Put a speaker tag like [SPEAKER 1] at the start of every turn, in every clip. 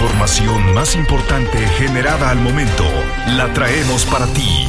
[SPEAKER 1] información más importante generada al momento la traemos para ti.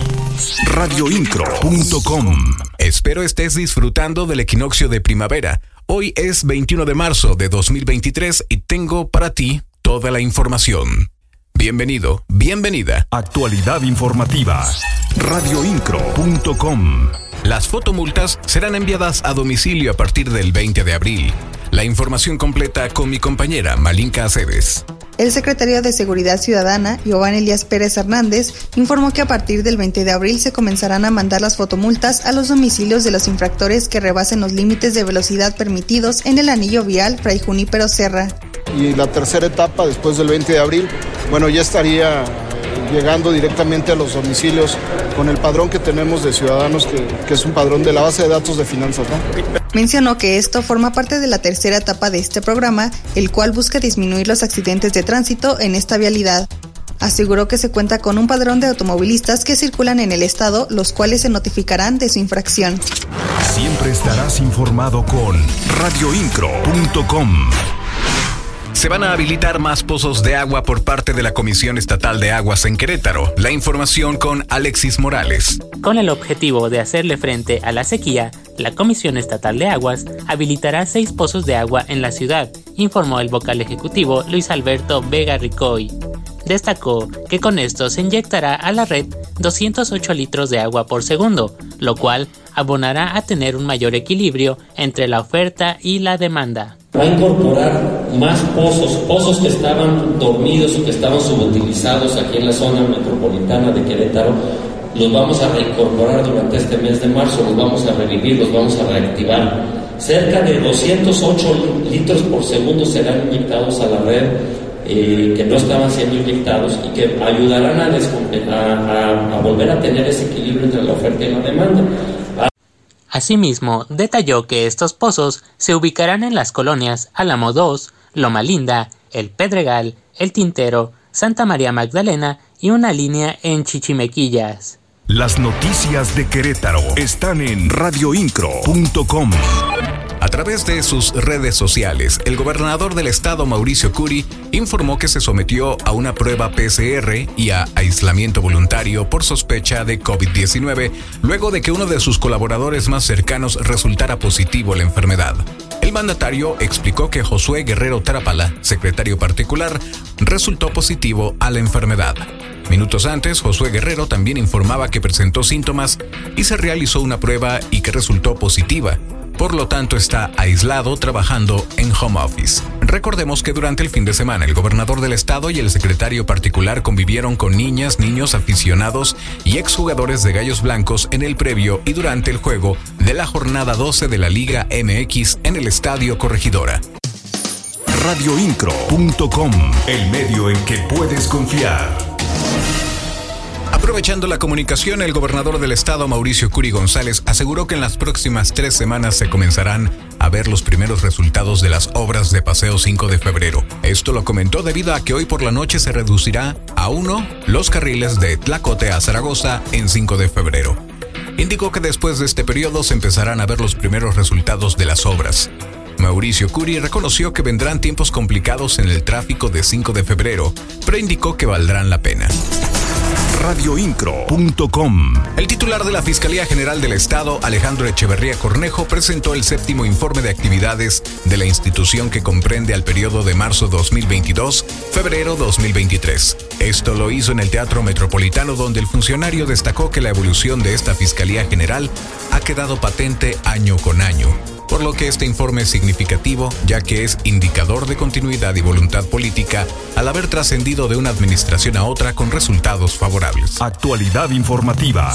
[SPEAKER 1] Radioincro.com
[SPEAKER 2] Espero estés disfrutando del equinoccio de primavera. Hoy es 21 de marzo de 2023 y tengo para ti toda la información. Bienvenido, bienvenida.
[SPEAKER 1] Actualidad informativa. Radioincro.com
[SPEAKER 2] Las fotomultas serán enviadas a domicilio a partir del 20 de abril. La información completa con mi compañera Malinka Aceves.
[SPEAKER 3] El secretario de Seguridad Ciudadana, Giovanni Elías Pérez Hernández, informó que a partir del 20 de abril se comenzarán a mandar las fotomultas a los domicilios de los infractores que rebasen los límites de velocidad permitidos en el anillo vial Fray Junípero Serra.
[SPEAKER 4] Y la tercera etapa, después del 20 de abril, bueno, ya estaría llegando directamente a los domicilios con el padrón que tenemos de ciudadanos, que, es un padrón de la base de datos de finanzas.
[SPEAKER 3] Mencionó que esto forma parte de la tercera etapa de este programa, el cual busca disminuir los accidentes de tránsito en esta vialidad. Aseguró que se cuenta con un padrón de automovilistas que circulan en el estado, los cuales se notificarán de su infracción.
[SPEAKER 1] Siempre estarás informado con radioincro.com.
[SPEAKER 2] Se van a habilitar más pozos de agua por parte de la Comisión Estatal de Aguas en Querétaro. La información con Alexis Morales.
[SPEAKER 5] Con el objetivo de hacerle frente a la sequía, la Comisión Estatal de Aguas habilitará seis pozos de agua en la ciudad, informó el vocal ejecutivo Luis Alberto Vega Ricoy. Destacó que con esto se inyectará a la red 208 litros de agua por segundo, lo cual abonará a tener un mayor equilibrio entre la oferta y la demanda
[SPEAKER 6] va a incorporar más pozos, pozos que estaban dormidos o que estaban subutilizados aquí en la zona metropolitana de Querétaro, los vamos a reincorporar durante este mes de marzo, los vamos a revivir, los vamos a reactivar. Cerca de 208 litros por segundo serán inyectados a la red eh, que no estaban siendo inyectados y que ayudarán a, a volver a tener ese equilibrio entre la oferta y la demanda.
[SPEAKER 5] Asimismo, detalló que estos pozos se ubicarán en las colonias Álamo 2, Loma Linda, El Pedregal, El Tintero, Santa María Magdalena y una línea en Chichimequillas.
[SPEAKER 1] Las noticias de Querétaro están en radioincro.com.
[SPEAKER 2] A través de sus redes sociales, el gobernador del estado Mauricio Curi informó que se sometió a una prueba PCR y a aislamiento voluntario por sospecha de COVID-19 luego de que uno de sus colaboradores más cercanos resultara positivo a la enfermedad. El mandatario explicó que Josué Guerrero Trapala, secretario particular, resultó positivo a la enfermedad. Minutos antes, Josué Guerrero también informaba que presentó síntomas y se realizó una prueba y que resultó positiva. Por lo tanto, está aislado trabajando en home office. Recordemos que durante el fin de semana el gobernador del estado y el secretario particular convivieron con niñas, niños aficionados y exjugadores de Gallos Blancos en el previo y durante el juego de la jornada 12 de la Liga MX en el Estadio Corregidora.
[SPEAKER 1] Radioincro.com, el medio en que puedes confiar.
[SPEAKER 2] Aprovechando la comunicación, el gobernador del estado, Mauricio Curi González, aseguró que en las próximas tres semanas se comenzarán a ver los primeros resultados de las obras de Paseo 5 de febrero. Esto lo comentó debido a que hoy por la noche se reducirá a uno los carriles de Tlacote a Zaragoza en 5 de febrero. Indicó que después de este periodo se empezarán a ver los primeros resultados de las obras. Mauricio Curi reconoció que vendrán tiempos complicados en el tráfico de 5 de febrero, pero indicó que valdrán la pena
[SPEAKER 1] radioincro.com.
[SPEAKER 2] El titular de la Fiscalía General del Estado, Alejandro Echeverría Cornejo, presentó el séptimo informe de actividades de la institución que comprende al periodo de marzo 2022-febrero 2023. Esto lo hizo en el Teatro Metropolitano, donde el funcionario destacó que la evolución de esta Fiscalía General ha quedado patente año con año por lo que este informe es significativo ya que es indicador de continuidad y voluntad política al haber trascendido de una administración a otra con resultados favorables.
[SPEAKER 1] Actualidad informativa.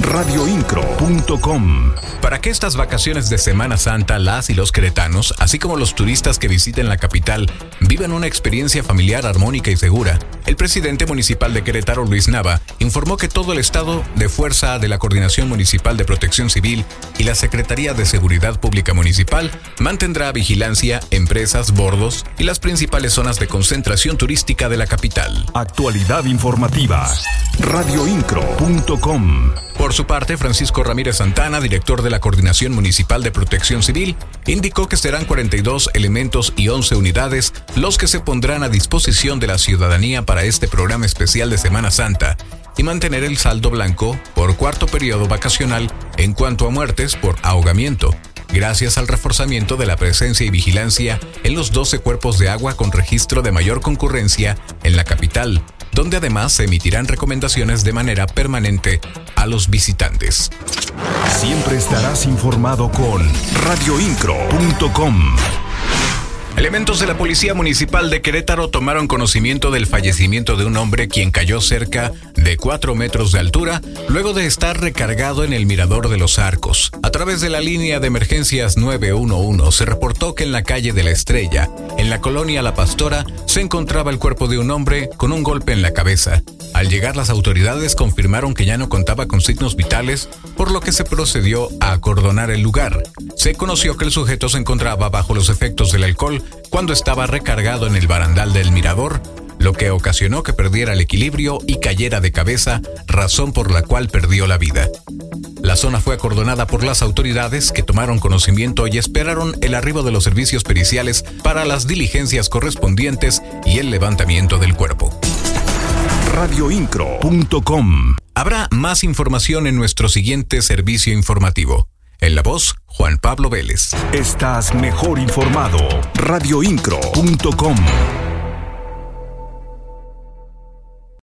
[SPEAKER 1] Radioincro.com.
[SPEAKER 2] Para que estas vacaciones de Semana Santa las y los queretanos, así como los turistas que visiten la capital, vivan una experiencia familiar armónica y segura, El presidente municipal de Querétaro, Luis Nava, informó que todo el estado de fuerza de la Coordinación Municipal de Protección Civil y la Secretaría de Seguridad Pública Municipal mantendrá vigilancia, empresas, bordos y las principales zonas de concentración turística de la capital.
[SPEAKER 1] Actualidad informativa. Radioincro.com
[SPEAKER 2] por su parte, Francisco Ramírez Santana, director de la Coordinación Municipal de Protección Civil, indicó que serán 42 elementos y 11 unidades los que se pondrán a disposición de la ciudadanía este programa especial de Semana Santa y mantener el saldo blanco por cuarto periodo vacacional en cuanto a muertes por ahogamiento, gracias al reforzamiento de la presencia y vigilancia en los 12 cuerpos de agua con registro de mayor concurrencia en la capital, donde además se emitirán recomendaciones de manera permanente a los visitantes.
[SPEAKER 1] Siempre estarás informado con radioincro.com.
[SPEAKER 2] Elementos de la Policía Municipal de Querétaro tomaron conocimiento del fallecimiento de un hombre quien cayó cerca de 4 metros de altura luego de estar recargado en el mirador de los arcos. A través de la línea de emergencias 911 se reportó que en la calle de la Estrella, en la colonia La Pastora, se encontraba el cuerpo de un hombre con un golpe en la cabeza. Al llegar las autoridades confirmaron que ya no contaba con signos vitales, por lo que se procedió a acordonar el lugar. Se conoció que el sujeto se encontraba bajo los efectos del alcohol cuando estaba recargado en el barandal del mirador, lo que ocasionó que perdiera el equilibrio y cayera de cabeza, razón por la cual perdió la vida. La zona fue acordonada por las autoridades que tomaron conocimiento y esperaron el arribo de los servicios periciales para las diligencias correspondientes y el levantamiento del cuerpo.
[SPEAKER 1] Radioincro.com
[SPEAKER 2] Habrá más información en nuestro siguiente servicio informativo. En la voz, Juan Pablo Vélez.
[SPEAKER 1] Estás mejor informado. Radioincro.com